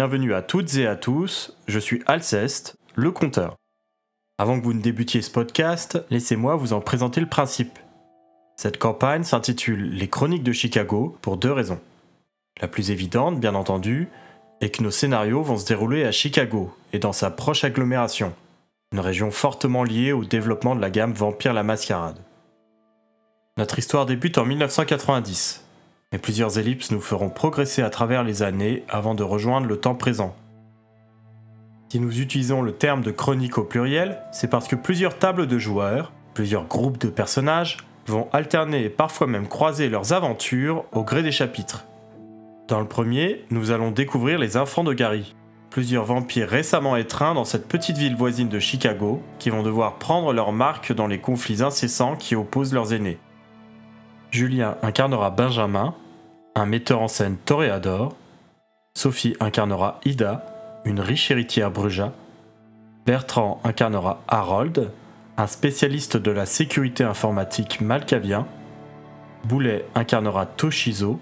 Bienvenue à toutes et à tous, je suis Alceste, le compteur. Avant que vous ne débutiez ce podcast, laissez-moi vous en présenter le principe. Cette campagne s'intitule Les Chroniques de Chicago pour deux raisons. La plus évidente, bien entendu, est que nos scénarios vont se dérouler à Chicago et dans sa proche agglomération, une région fortement liée au développement de la gamme Vampire la Mascarade. Notre histoire débute en 1990, mais plusieurs ellipses nous feront progresser à travers les années avant de rejoindre le temps présent. Si nous utilisons le terme de chronique au pluriel, c'est parce que plusieurs tables de joueurs, plusieurs groupes de personnages, vont alterner et parfois même croiser leurs aventures au gré des chapitres. Dans le premier, nous allons découvrir les enfants de Gary, plusieurs vampires récemment étreints dans cette petite ville voisine de Chicago, qui vont devoir prendre leur marque dans les conflits incessants qui opposent leurs aînés. Julien incarnera Benjamin, un metteur en scène toréador. Sophie incarnera Ida, une riche héritière Bruja. Bertrand incarnera Harold, un spécialiste de la sécurité informatique malkavien. Boulet incarnera Toshizo,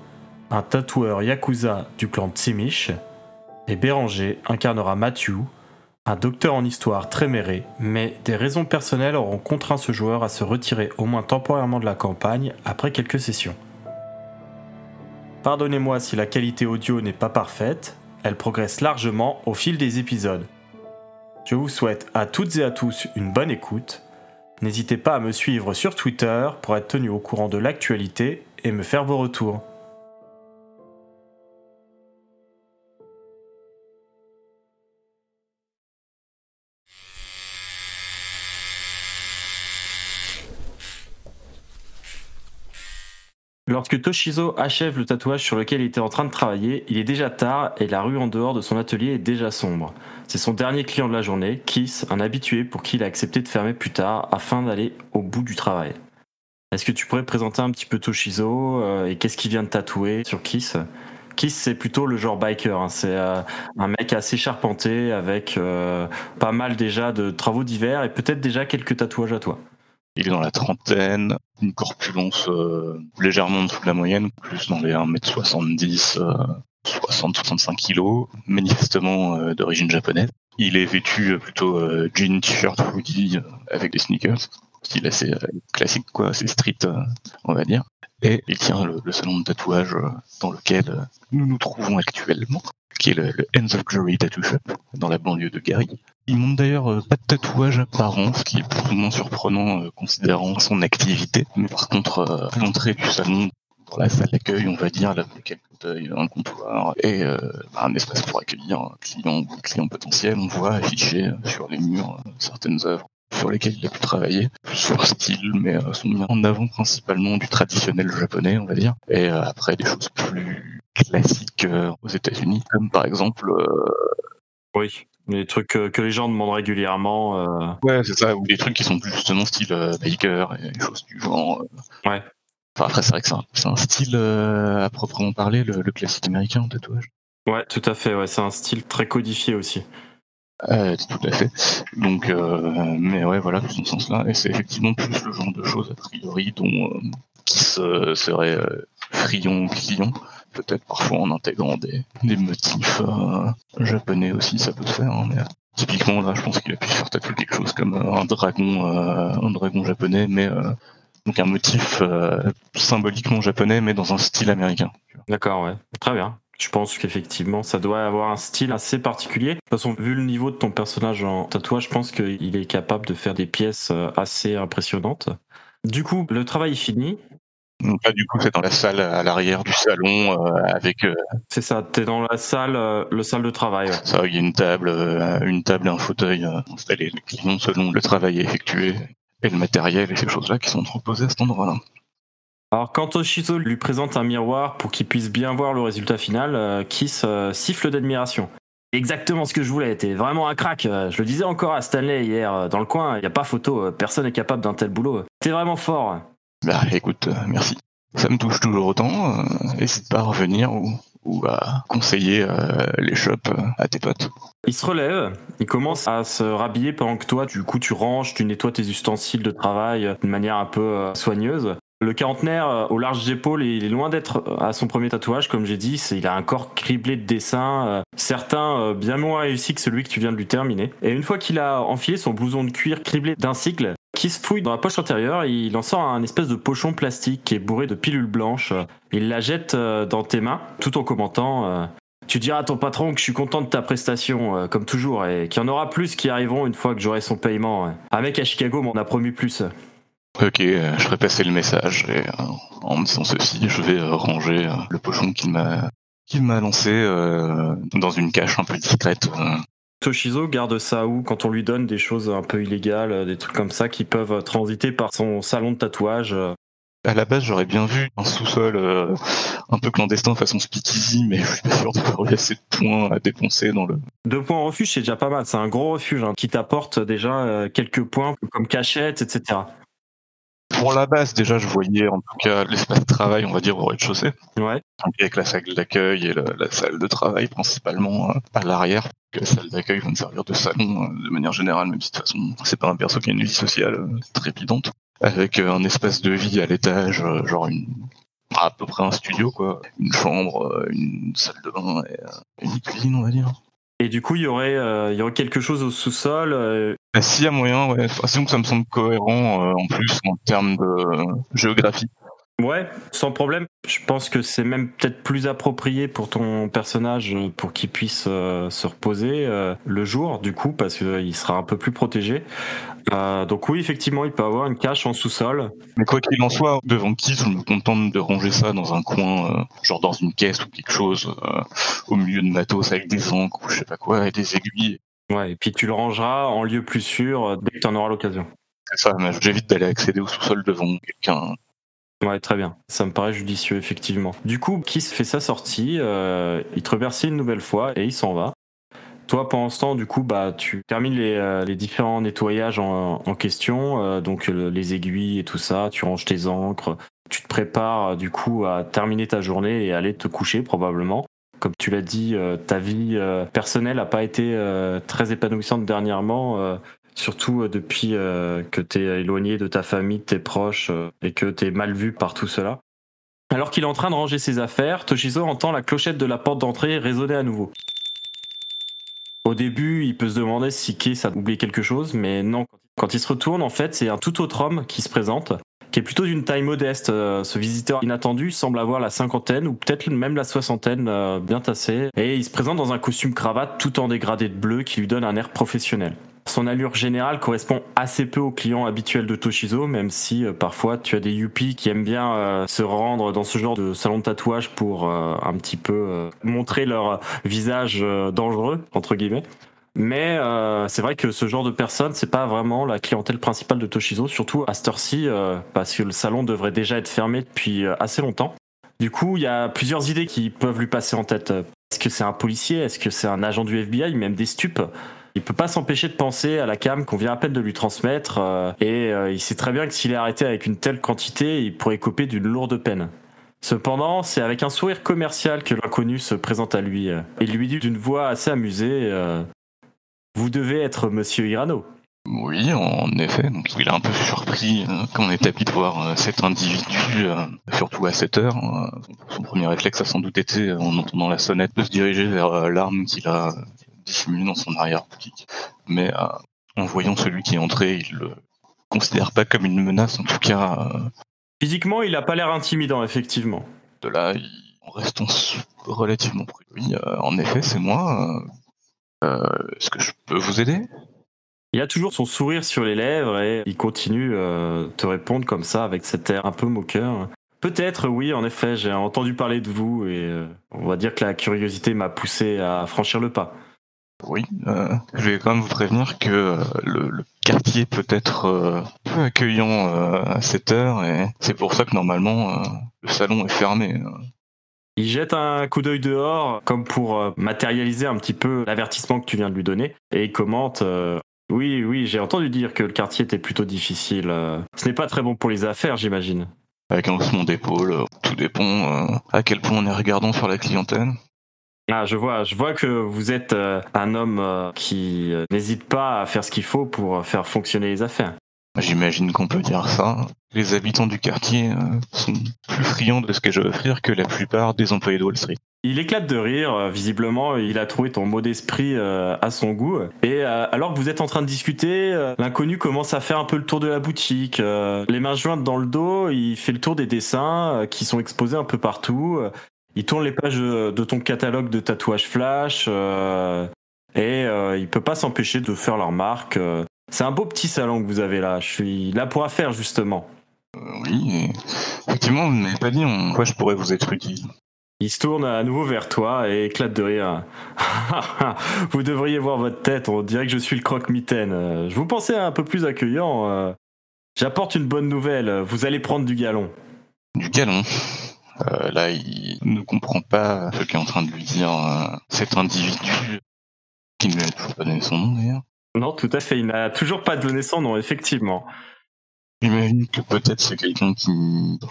un tatoueur yakuza du clan Tsimish. Et Béranger incarnera Matthew, un docteur en histoire très méré, mais des raisons personnelles auront contraint ce joueur à se retirer au moins temporairement de la campagne après quelques sessions. Pardonnez-moi si la qualité audio n'est pas parfaite, elle progresse largement au fil des épisodes. Je vous souhaite à toutes et à tous une bonne écoute. N'hésitez pas à me suivre sur Twitter pour être tenu au courant de l'actualité et me faire vos retours. Lorsque Toshizo achève le tatouage sur lequel il était en train de travailler, il est déjà tard et la rue en dehors de son atelier est déjà sombre. C'est son dernier client de la journée, Kiss, un habitué pour qui il a accepté de fermer plus tard afin d'aller au bout du travail. Est-ce que tu pourrais présenter un petit peu Toshizo euh, et qu'est-ce qu'il vient de tatouer sur Kiss? Kiss, c'est plutôt le genre biker. Hein. C'est euh, un mec assez charpenté avec euh, pas mal déjà de travaux divers et peut-être déjà quelques tatouages à toi. Il est dans la trentaine, une corpulence euh, légèrement en dessous de la moyenne, plus dans les 1m70, 60-65 kg, manifestement euh, d'origine japonaise. Il est vêtu plutôt euh, jean, t-shirt, hoodie avec des sneakers, style assez classique, quoi, assez street, on va dire. Et il tient le, salon de tatouage dans lequel nous nous trouvons actuellement, qui est le, le Ends of Glory Tattoo Shop, dans la banlieue de Gary. Il montre d'ailleurs euh, pas de tatouage apparent, ce qui est plus ou moins surprenant euh, considérant son activité. Mais par contre, euh, à l'entrée du salon, dans la salle d'accueil, on va dire, là, quelques fauteuils, un comptoir et bah, un espace pour accueillir un client ou client potentiel. On voit afficher sur les murs certaines œuvres sur lesquelles il a pu travailler, sur style, mais sont mis en avant principalement du traditionnel japonais, on va dire, et après des choses plus classiques aux États-Unis, comme par exemple oui. Des trucs que, les gens demandent régulièrement. Euh... Ouais, c'est ça, ou des trucs qui sont plus justement style euh, biker et des choses du genre. Euh. Ouais. Enfin, après, c'est vrai que c'est un, style euh, à proprement parler, le, classique américain en tatouage. Ouais, tout à fait, ouais, c'est un style très codifié aussi. Euh, tout à fait. Donc, mais ouais, voilà, dans ce sens-là. Et c'est effectivement plus le genre de choses, a priori, dont qui se, serait friand client peut-être parfois en intégrant des, motifs euh, japonais aussi, ça peut se faire. Hein, mais typiquement là, je pense qu'il a pu faire tatouer quelque chose comme euh, un dragon, euh, un dragon japonais, mais donc un motif symboliquement japonais, mais dans un style américain. D'accord, ouais, très bien. Je pense qu'effectivement, ça doit avoir un style assez particulier. De toute façon, vu le niveau de ton personnage en tatouage, je pense qu'il est capable de faire des pièces assez impressionnantes. Du coup, le travail est fini. Donc là, du coup, c'est dans la salle à l'arrière du salon euh, avec. euh, C'est ça, t'es dans la salle, euh, le salle de travail. ouais. ça, il y a une table, une table et un fauteuil installés clients selon le travail effectué et le matériel et ces choses-là qui sont proposées à cet endroit-là. Alors quand Toshizo lui présente un miroir pour qu'il puisse bien voir le résultat final, Kiss siffle d'admiration. Exactement ce que je voulais, t'es vraiment un crack. Je le disais encore à Stanley hier, dans le coin, il y a pas photo, personne n'est capable d'un tel boulot. T'es vraiment fort. Bah écoute, euh, merci. Ça me touche toujours autant. euh, N'hésite pas à revenir ou, à conseiller euh, les shops euh, à tes potes. Il se relève, il commence à se rhabiller pendant que toi, du coup, tu ranges, tu nettoies tes ustensiles de travail euh, d'une manière un peu euh, soigneuse. Le quarantenaire, euh, aux larges épaules, il est loin d'être euh, à son premier tatouage, comme j'ai dit. Il a un corps criblé de dessins, euh, certains euh, bien moins réussis que celui que tu viens de lui terminer. Et une fois qu'il a enfilé son blouson de cuir criblé d'un cycle, qui se fouille dans la poche intérieure, il en sort un espèce de pochon plastique qui est bourré de pilules blanches. Il la jette euh, dans tes mains, tout en commentant euh, tu diras à ton patron que je suis content de ta prestation, euh, comme toujours, et qu'il y en aura plus qui arriveront une fois que j'aurai son paiement. Un mec à Chicago m'en a promis plus. Ok, je ferai passer le message et en me disant ceci, je vais ranger le pochon qu'il m'a lancé dans une cache un peu discrète. Toshizo garde ça où quand on lui donne des choses un peu illégales, euh, des trucs comme ça qui peuvent euh, transiter par son salon de tatouage. euh. À la base, j'aurais bien vu un sous-sol euh, un peu clandestin façon speakeasy, mais je suis pas sûr d'avoir eu assez de points à dépenser dans le. Deux points en refuge, c'est déjà pas mal. C'est un gros refuge hein, qui t'apporte déjà euh, quelques points comme cachette, etc. Pour la base, déjà, je voyais en tout cas l'espace de travail, on va dire, au rez-de-chaussée. Ouais. Donc, avec la salle d'accueil et la, la salle de travail principalement euh, à l'arrière. La salle d'accueil va me servir de salon euh, de manière générale, même si de toute façon c'est pas un perso qui a une vie sociale euh, trépidante. Avec un espace de vie à l'étage, genre une à peu près un studio quoi, une chambre, une salle de bain et une cuisine on va dire. Et du coup, il y aurait, euh, il y aurait quelque chose au sous-sol. euh, Bah, S'il y a moyen, ouais, sinon que ça me semble cohérent euh, en plus en termes de euh, géographie. Ouais, sans problème. Je pense que c'est même peut-être plus approprié pour ton personnage euh, pour qu'il puisse euh, se reposer euh, le jour, du coup, parce qu'il sera un peu plus protégé. Donc oui, effectivement, il peut avoir une cache en sous-sol. Mais quoi qu'il en soit, devant qui je me contente de ranger ça dans un coin, genre dans une caisse ou quelque chose, au milieu de matos avec des encres ou je sais pas quoi, et des aiguilles. Ouais, et puis tu le rangeras en lieu plus sûr dès que tu en auras l'occasion. C'est ça, j'évite d'aller accéder au sous-sol devant quelqu'un. Ouais, très bien. Ça me paraît judicieux, effectivement. Du coup, Kiss fait sa sortie, euh, il te remercie une nouvelle fois et il s'en va. Toi, pendant ce temps, du coup, bah, tu termines les, euh, les différents nettoyages en, en question, euh, donc les aiguilles et tout ça, tu ranges tes encres, tu te prépares, euh, du coup, à terminer ta journée et aller te coucher, probablement. Comme tu l'as dit, euh, ta vie euh, personnelle n'a pas été très épanouissante dernièrement. Surtout euh, depuis euh, que t'es éloigné de ta famille, de tes proches, euh, et que t'es mal vu par tout cela. Alors qu'il est en train de ranger ses affaires, Toshizo entend la clochette de la porte d'entrée résonner à nouveau. Au début, il peut se demander si Kiss a oublié quelque chose, mais non. Quand il se retourne, en fait, c'est un tout autre homme qui se présente, qui est plutôt d'une taille modeste. Ce visiteur inattendu semble avoir la cinquantaine ou peut-être même la soixantaine bien tassée, et il se présente dans un costume cravate tout en dégradé de bleu qui lui donne un air professionnel. Son allure générale correspond assez peu aux clients habituels de Toshizo, même si euh, parfois tu as des yuppies qui aiment bien euh, se rendre dans ce genre de salon de tatouage pour euh, un petit peu montrer leur visage dangereux, entre guillemets. Mais c'est vrai que ce genre de personnes, c'est pas vraiment la clientèle principale de Toshizo, surtout à cette heure-ci, parce que le salon devrait déjà être fermé depuis assez longtemps. Du coup, il y a plusieurs idées qui peuvent lui passer en tête. Est-ce que c'est un policier? Est-ce que c'est un agent du FBI Même des stupes? Il peut pas s'empêcher de penser à la cam qu'on vient à peine de lui transmettre euh, et euh, il sait très bien que s'il est arrêté avec une telle quantité, il pourrait coper d'une lourde peine. Cependant, c'est avec un sourire commercial que l'inconnu se présente à lui euh, et lui dit d'une voix assez amusée Vous devez être monsieur Hirano. Oui, en effet. Donc il est un peu surpris euh, quand on est de voir cet individu, surtout à cette heure. Son- premier réflexe a sans doute été, en entendant la sonnette, de se diriger vers l'arme qu'il a dissimulée dans son arrière-boutique. Mais euh, en voyant celui qui est entré, il le considère pas comme une menace. En tout cas, euh, Physiquement, il a pas l'air intimidant, effectivement. de là, il, en restant relativement prudent. Oui, euh, en effet, c'est moi. Est-ce que je peux vous aider? Il a toujours son sourire sur les lèvres et il continue euh, te répondre comme ça avec cet air un peu moqueur. Peut-être, oui, en effet, j'ai entendu parler de vous et euh, on va dire que la curiosité m'a poussé à franchir le pas. Oui, euh, je vais quand même vous prévenir que euh, le, le, quartier peut être euh, peu accueillant euh, à cette heure et c'est pour ça que normalement le salon est fermé. Il jette un coup d'œil dehors comme pour matérialiser un petit peu l'avertissement que tu viens de lui donner et il commente oui, oui, j'ai entendu dire que le quartier était plutôt difficile. Ce n'est pas très bon pour les affaires, j'imagine. Avec un haussement d'épaule, tout dépend à quel point on est regardant sur la clientèle. Ah, je vois, je vois que vous êtes euh, un homme euh, qui euh, n'hésite pas à faire ce qu'il faut pour faire fonctionner les affaires. J'imagine qu'on peut dire ça. Les habitants du quartier sont plus friands de ce que je veux offrir que la plupart des employés de Wall Street. Il éclate de rire, visiblement, il a trouvé ton mot d'esprit à son goût. Et alors que vous êtes en train de discuter, l'inconnu commence à faire un peu le tour de la boutique. Les mains jointes dans le dos, il fait le tour des dessins qui sont exposés un peu partout il tourne les pages de ton catalogue de tatouages flash euh, et euh, il peut pas s'empêcher de faire leur marque. Euh. C'est un beau petit salon que vous avez là. Je suis là pour affaire justement. oui, effectivement, vous ne m'avez pas dit en quoi je pourrais vous être utile. Il se tourne à nouveau vers toi et éclate de rire. vous devriez voir votre tête, on dirait que je suis le croque-mitaine. Je vous pensais un peu plus accueillant. J'apporte une bonne nouvelle, vous allez prendre du galon. Du galon euh, là, il ne comprend pas ce qu'est en train de lui dire euh, cet individu qui ne lui a toujours pas donné son nom d'ailleurs. Non, tout à fait, il n'a toujours pas donné son nom, effectivement. J'imagine que peut-être c'est quelqu'un qui,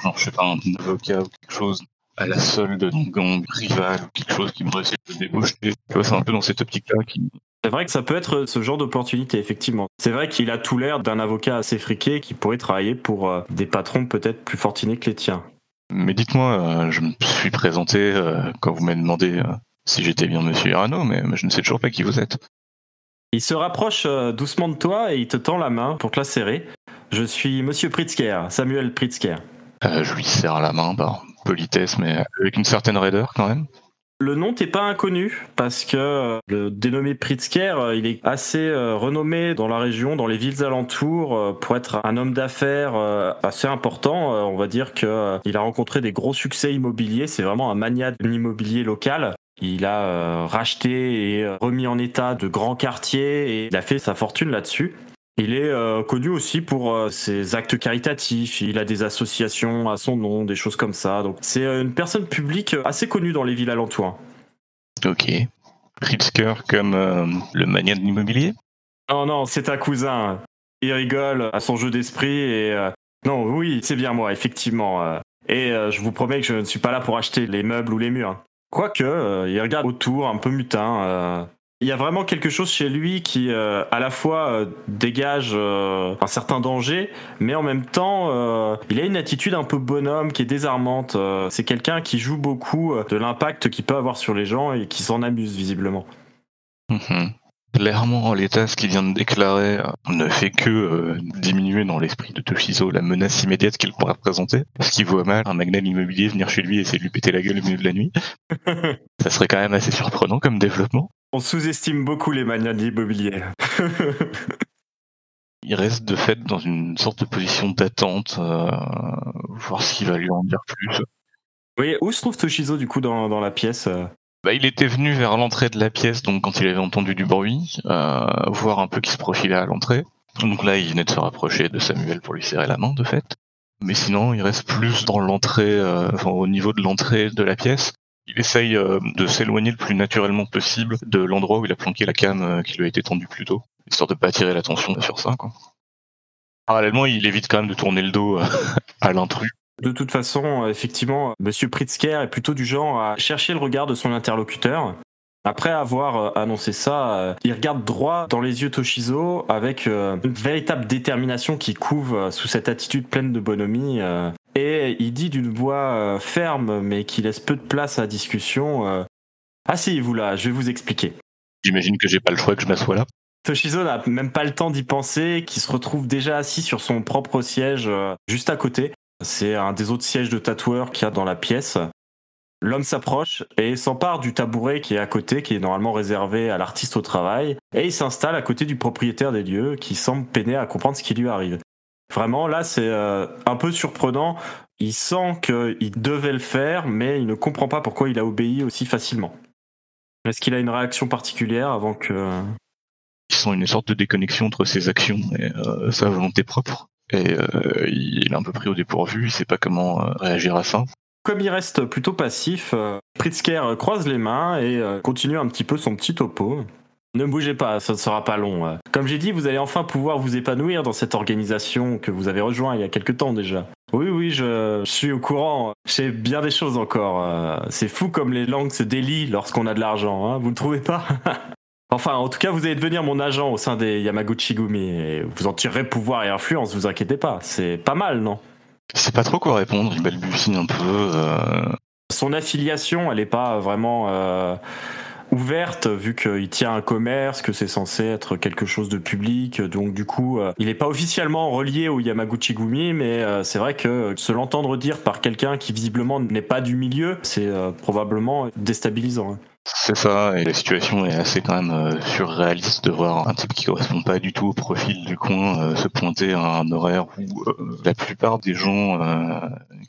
genre, je sais pas, un avocat ou quelque chose, à la solde d'un gang rival ou quelque chose qui voudrait essayer de débaucher. c'est un peu dans cette optique-là qui, c'est vrai que ça peut être ce genre d'opportunité, effectivement. C'est vrai qu'il a tout l'air d'un avocat assez friqué qui pourrait travailler pour euh, des patrons peut-être plus fortunés que les tiens. Mais dites-moi, euh, je me suis présenté euh, quand vous m'avez demandé euh, si j'étais bien Monsieur Irano, mais je ne sais toujours pas qui vous êtes. Il se rapproche doucement de toi et il te tend la main pour te la serrer. Je suis Monsieur Pritzker, Samuel Pritzker. je lui serre la main par politesse, mais avec une certaine raideur quand même. Le nom t'est pas inconnu parce que euh, le dénommé Pritzker, euh, il est assez euh, renommé dans la région, dans les villes alentours, pour être un homme d'affaires assez important. On va dire que il a rencontré des gros succès immobiliers. C'est vraiment un mania de local. Il a racheté et remis en état de grands quartiers et il a fait sa fortune là-dessus. Il est euh, connu aussi pour euh, ses actes caritatifs. Il a des associations à son nom, des choses comme ça. Donc c'est euh, une personne publique assez connue dans les villes alentours. Ok. Pritzker comme le mania de l'immobilier? Non, non, c'est un cousin. Il rigole à son jeu d'esprit et non, oui, c'est bien moi, effectivement. Et je vous promets que je ne suis pas là pour acheter les meubles ou les murs. Quoique, il regarde autour, un peu mutin. Il y a vraiment quelque chose chez lui qui, euh, à la fois, euh, dégage euh, un certain danger, mais en même temps, il a une attitude un peu bonhomme qui est désarmante. c'est quelqu'un qui joue beaucoup de l'impact qu'il peut avoir sur les gens et qui s'en amuse visiblement. Mhm. Clairement, en l'état, ce qu'il vient de déclarer ne fait que diminuer dans l'esprit de Toshizo la menace immédiate qu'il pourrait représenter. Ce qui voit mal un magnat immobilier venir chez lui et essayer de lui péter la gueule au milieu de la nuit. Ça serait quand même assez surprenant comme développement. On sous-estime beaucoup les manias de l'immobilier. il reste de fait dans une sorte de position d'attente, euh, voir s'il va lui en dire plus. Oui, où se trouve Toshizo du coup dans, la pièce euh bah, Il était venu vers l'entrée de la pièce, donc quand il avait entendu du bruit, euh, voir un peu qui se profilait à l'entrée. Donc là, il venait de se rapprocher de Samuel pour lui serrer la main, de fait. Mais sinon, il reste plus dans l'entrée, enfin, au niveau de l'entrée de la pièce. Il essaye euh, de s'éloigner le plus naturellement possible de l'endroit où il a planqué la cam euh, qui lui a été tendue plus tôt, histoire de pas attirer l'attention sur ça. Quoi. Parallèlement, il évite quand même de tourner le dos euh, à l'intrus. De toute façon, effectivement, Monsieur Pritzker est plutôt du genre à chercher le regard de son interlocuteur. Après avoir annoncé ça, il regarde droit dans les yeux Toshizo avec une véritable détermination qui couve sous cette attitude pleine de bonhomie et il dit d'une voix euh, ferme mais qui laisse peu de place à discussion euh, Asseyez-vous là, je vais vous expliquer. J'imagine que j'ai pas le choix que je m'assois là. Toshizo n'a même pas le temps d'y penser, qui se retrouve déjà assis sur son propre siège euh, juste à côté. C'est un des autres sièges de tatoueur qu'il y a dans la pièce. L'homme s'approche et s'empare du tabouret qui est à côté, qui est normalement réservé à l'artiste au travail, et il s'installe à côté du propriétaire des lieux, qui semble peiner à comprendre ce qui lui arrive. Vraiment, là, c'est euh, un peu surprenant. Il sent qu'il devait le faire, mais il ne comprend pas pourquoi il a obéi aussi facilement. Est-ce qu'il a une réaction particulière avant que... Il sent une sorte de déconnexion entre ses actions et euh, sa volonté propre. Et euh, il est un peu pris au dépourvu, il sait pas comment réagir à ça. Comme il reste plutôt passif, Pritzker croise les mains et continue un petit peu son petit topo. Ne bougez pas, ça ne sera pas long. euh. Comme j'ai dit, vous allez enfin pouvoir vous épanouir dans cette organisation que vous avez rejoint il y a quelque temps déjà. Oui, oui, je, je suis au courant. Je sais bien des choses encore. euh. C'est fou comme les langues se délient lorsqu'on a de l'argent, hein, vous ne trouvez pas? Enfin, en tout cas, vous allez devenir mon agent au sein des Yamaguchi Gumi et vous en tirerez pouvoir et influence, vous inquiétez pas. C'est pas mal, non? Sait pas trop quoi répondre, il balbutie un peu. euh, son affiliation, elle n'est pas vraiment euh, ouverte vu qu'il tient un commerce, que c'est censé être quelque chose de public. Donc du coup, euh, il n'est pas officiellement relié au Yamaguchi Gumi, mais euh, c'est vrai que se l'entendre dire par quelqu'un qui visiblement n'est pas du milieu, c'est euh, probablement déstabilisant. hein. C'est ça, et la situation est assez quand même surréaliste de voir un type qui correspond pas du tout au profil du coin se pointer à un horaire où la plupart des gens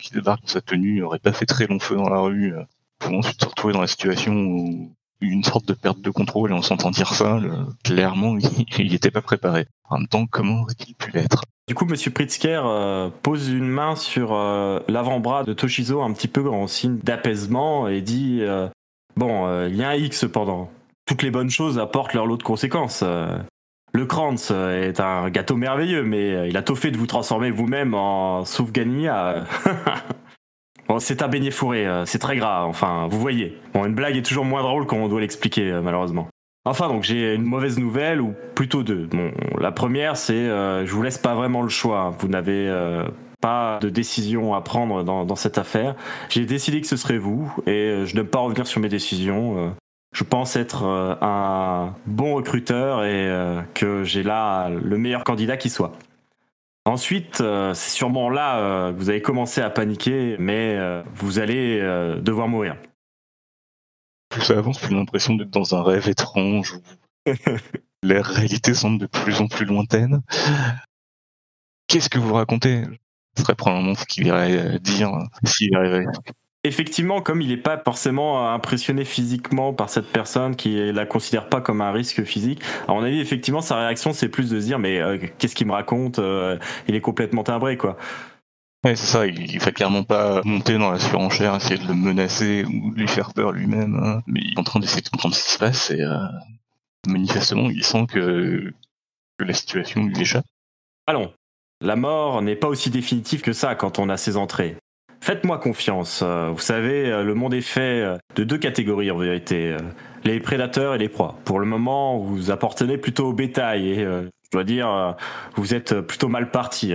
qui débarquent dans sa tenue n'auraient pas fait très long feu dans la rue pour ensuite se retrouver dans la situation où une sorte de perte de contrôle et on s'entend dire ça, clairement il n'était pas préparé. En même temps, comment aurait-il pu l'être? Du coup, Monsieur Pritzker euh, pose une main sur euh, l'avant-bras de Toshizo un petit peu en signe d'apaisement et dit euh, Bon, il y a un X cependant. Toutes les bonnes choses apportent leur lot de conséquences. Le Kranz euh, est un gâteau merveilleux, mais il a tôt fait de vous transformer vous-même en Soufgania. c'est un beignet fourré, euh, c'est très gras, enfin, vous voyez. Bon, une blague est toujours moins drôle quand on doit l'expliquer, euh, malheureusement. Enfin, donc j'ai une mauvaise nouvelle, ou plutôt deux. Bon, la première, c'est euh, je vous laisse pas vraiment le choix. Vous n'avez pas de décision à prendre dans, cette affaire. J'ai décidé que ce serait vous, et je n'aime pas revenir sur mes décisions. Je pense être un bon recruteur et que j'ai là le meilleur candidat qui soit. Ensuite, euh, c'est sûrement là euh, que vous avez commencé à paniquer, mais euh, vous allez devoir mourir. Plus ça avance, plus l'impression d'être dans un rêve étrange où la réalité semble de plus en plus lointaine. Qu'est-ce que vous racontez? Ce serait probablement ce qu'il irait dire s'il arrivait. Effectivement, comme il n'est pas forcément impressionné physiquement par cette personne qui la considère pas comme un risque physique, à mon avis, effectivement, sa réaction, c'est plus de se dire, mais euh, qu'est-ce qu'il me raconte Euh, Il est complètement timbré, quoi. Ouais, c'est ça, il, il fait clairement pas monter dans la surenchère, essayer de le menacer ou de lui faire peur lui-même, hein. mais il est en train d'essayer de comprendre ce qui se passe et euh, manifestement, il sent que, que la situation lui échappe. Allons, la mort n'est pas aussi définitive que ça quand on a ses entrées. Faites-moi confiance. euh, Vous savez, euh, le monde est fait euh, de deux catégories en vérité. Les prédateurs et les proies. Pour le moment, vous appartenez plutôt au bétail et je dois dire, vous êtes plutôt mal parti.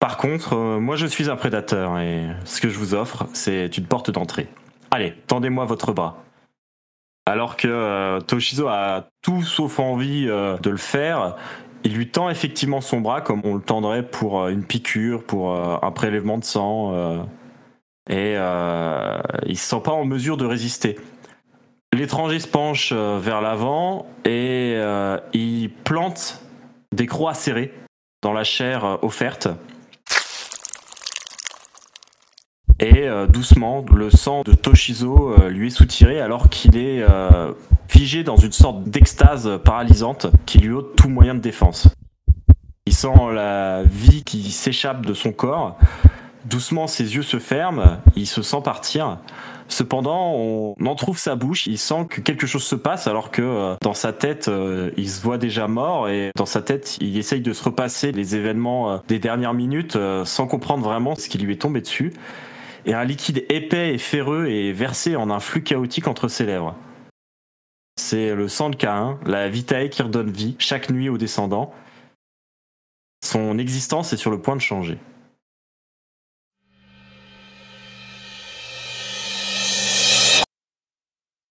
Par contre, moi je suis un prédateur et ce que je vous offre, c'est une porte d'entrée. Allez, tendez-moi votre bras. Alors que Toshizo a tout sauf envie de le faire, il lui tend effectivement son bras comme on le tendrait pour une piqûre, pour un prélèvement de sang. Et euh, il se sent pas en mesure de résister. L'étranger se penche euh, vers l'avant et euh, il plante des croix serrées dans la chair euh, offerte. Et doucement, le sang de Toshizo lui est soutiré alors qu'il est figé dans une sorte d'extase paralysante qui lui ôte tout moyen de défense. Il sent la vie qui s'échappe de son corps. Doucement, ses yeux se ferment, il se sent partir. Cependant, on en trouve sa bouche, il sent que quelque chose se passe alors que euh, dans sa tête, euh, il se voit déjà mort et dans sa tête, il essaye de se repasser les événements euh, des dernières minutes sans comprendre vraiment ce qui lui est tombé dessus. Et un liquide épais et ferreux est versé en un flux chaotique entre ses lèvres. C'est le sang de Caïn, la vitae qui redonne vie chaque nuit aux descendants. Son existence est sur le point de changer.